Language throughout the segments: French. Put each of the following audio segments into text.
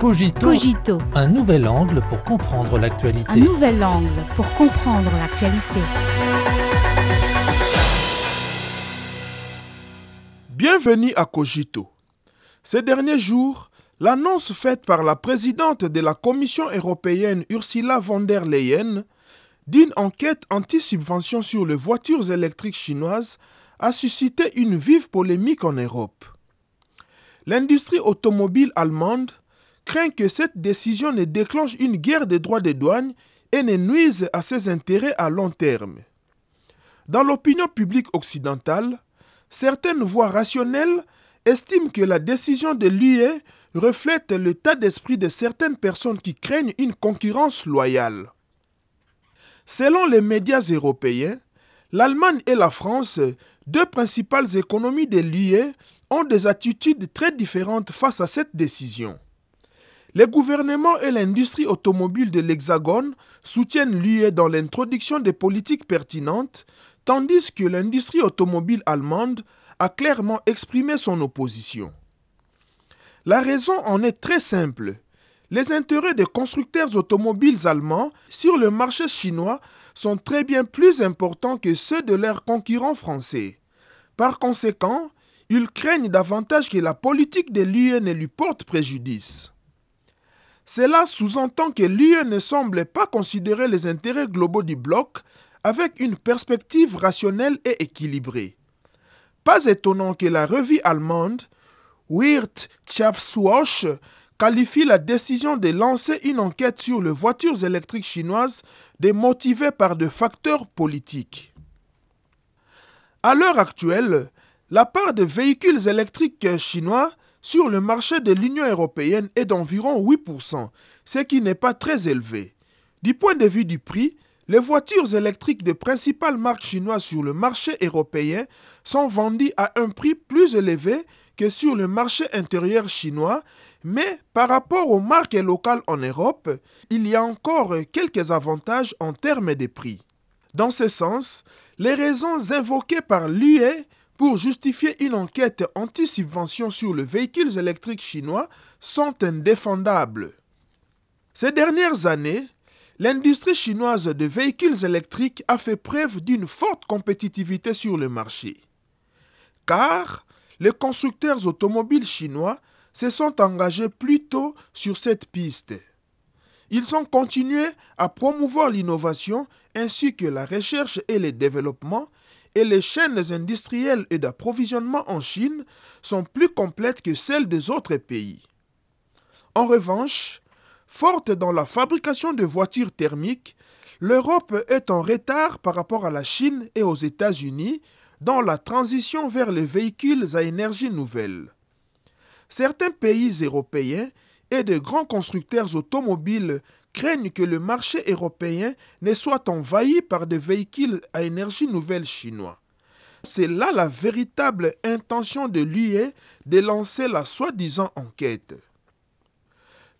Cogito, Cogito, un nouvel angle pour comprendre l'actualité. un nouvel angle pour comprendre l'actualité. Bienvenue à Cogito. Ces derniers jours, l'annonce faite par la présidente de la Commission européenne Ursula von der Leyen d'une enquête anti-subvention sur les voitures électriques chinoises a suscité une vive polémique en Europe. L'industrie automobile allemande craint que cette décision ne déclenche une guerre des droits de douane et ne nuise à ses intérêts à long terme. Dans l'opinion publique occidentale, certaines voix rationnelles estiment que la décision de l'UE reflète l'état d'esprit de certaines personnes qui craignent une concurrence loyale. Selon les médias européens, l'Allemagne et la France, deux principales économies de l'UE, ont des attitudes très différentes face à cette décision. Les gouvernements et l'industrie automobile de l'Hexagone soutiennent l'UE dans l'introduction des politiques pertinentes, tandis que l'industrie automobile allemande a clairement exprimé son opposition. La raison en est très simple. Les intérêts des constructeurs automobiles allemands sur le marché chinois sont très bien plus importants que ceux de leurs concurrents français. Par conséquent, ils craignent davantage que la politique de l'UE ne lui porte préjudice. Cela sous-entend que l'UE ne semble pas considérer les intérêts globaux du bloc avec une perspective rationnelle et équilibrée. Pas étonnant que la revue allemande Wirtschaftswoche qualifie la décision de lancer une enquête sur les voitures électriques chinoises de motivée par des facteurs politiques. À l'heure actuelle, la part de véhicules électriques chinois sur le marché de l'Union européenne est d'environ 8%, ce qui n'est pas très élevé. Du point de vue du prix, les voitures électriques des principales marques chinoises sur le marché européen sont vendues à un prix plus élevé que sur le marché intérieur chinois, mais par rapport aux marques locales en Europe, il y a encore quelques avantages en termes de prix. Dans ce sens, les raisons invoquées par l'UE pour justifier une enquête anti-subvention sur les véhicules électriques chinois sont indéfendables. Ces dernières années, l'industrie chinoise de véhicules électriques a fait preuve d'une forte compétitivité sur le marché. Car les constructeurs automobiles chinois se sont engagés plus tôt sur cette piste. Ils ont continué à promouvoir l'innovation ainsi que la recherche et le développement et les chaînes industrielles et d'approvisionnement en Chine sont plus complètes que celles des autres pays. En revanche, forte dans la fabrication de voitures thermiques, l'Europe est en retard par rapport à la Chine et aux États-Unis dans la transition vers les véhicules à énergie nouvelle. Certains pays européens et de grands constructeurs automobiles craignent que le marché européen ne soit envahi par des véhicules à énergie nouvelle chinois. C'est là la véritable intention de l'UE de lancer la soi-disant enquête.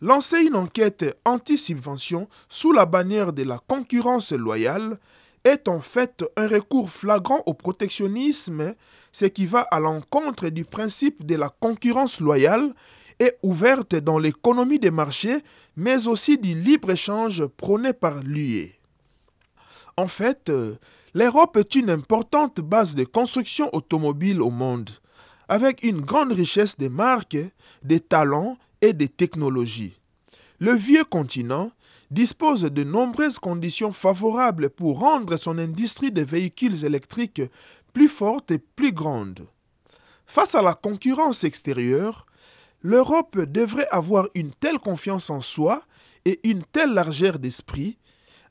Lancer une enquête anti-subvention sous la bannière de la concurrence loyale est en fait un recours flagrant au protectionnisme, ce qui va à l'encontre du principe de la concurrence loyale et ouverte dans l'économie des marchés, mais aussi du libre-échange prôné par l'UE. En fait, l'Europe est une importante base de construction automobile au monde, avec une grande richesse de marques, de talents et de technologies. Le vieux continent dispose de nombreuses conditions favorables pour rendre son industrie de véhicules électriques plus forte et plus grande. Face à la concurrence extérieure, l'Europe devrait avoir une telle confiance en soi et une telle largeur d'esprit,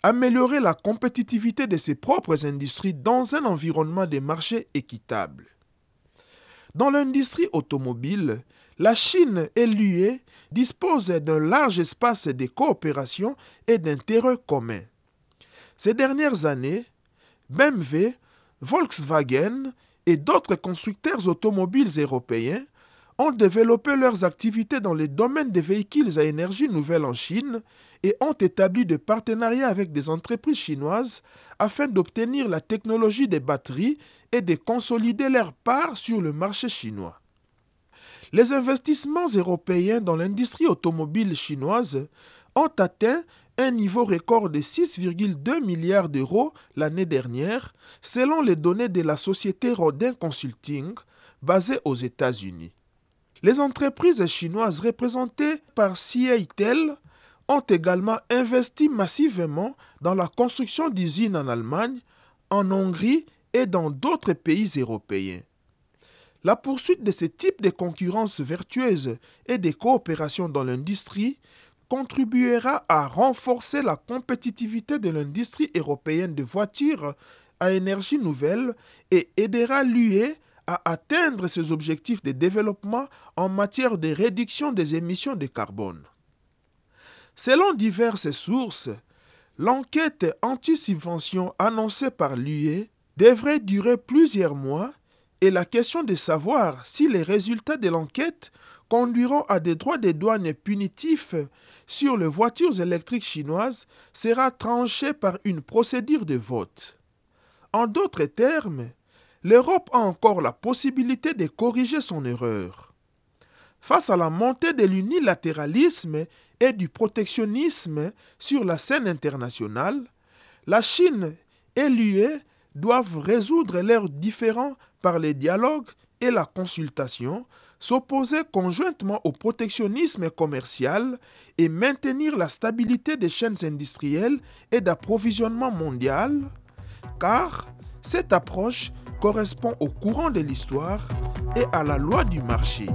améliorer la compétitivité de ses propres industries dans un environnement de marché équitable. Dans l'industrie automobile, la Chine et l'UE disposent d'un large espace de coopération et d'intérêts communs. Ces dernières années, BMW, Volkswagen et d'autres constructeurs automobiles européens ont développé leurs activités dans les domaines des véhicules à énergie nouvelle en Chine et ont établi des partenariats avec des entreprises chinoises afin d'obtenir la technologie des batteries et de consolider leur part sur le marché chinois. Les investissements européens dans l'industrie automobile chinoise ont atteint un niveau record de 6,2 milliards d'euros l'année dernière, selon les données de la société Rodin Consulting, basée aux États-Unis. Les entreprises chinoises représentées par CATL ont également investi massivement dans la construction d'usines en Allemagne, en Hongrie et dans d'autres pays européens. La poursuite de ce type de concurrence vertueuse et de coopération dans l'industrie contribuera à renforcer la compétitivité de l'industrie européenne de voitures à énergie nouvelle et aidera l'UE à atteindre ses objectifs de développement en matière de réduction des émissions de carbone. Selon diverses sources, l'enquête anti-subvention annoncée par l'UE devrait durer plusieurs mois et la question de savoir si les résultats de l'enquête conduiront à des droits de douane punitifs sur les voitures électriques chinoises sera tranchée par une procédure de vote. En d'autres termes, l'Europe a encore la possibilité de corriger son erreur. Face à la montée de l'unilatéralisme et du protectionnisme sur la scène internationale, la Chine et l'UE doivent résoudre leurs différends par le dialogue et la consultation, s'opposer conjointement au protectionnisme commercial et maintenir la stabilité des chaînes industrielles et d'approvisionnement mondial, car cette approche correspond au courant de l'histoire et à la loi du marché.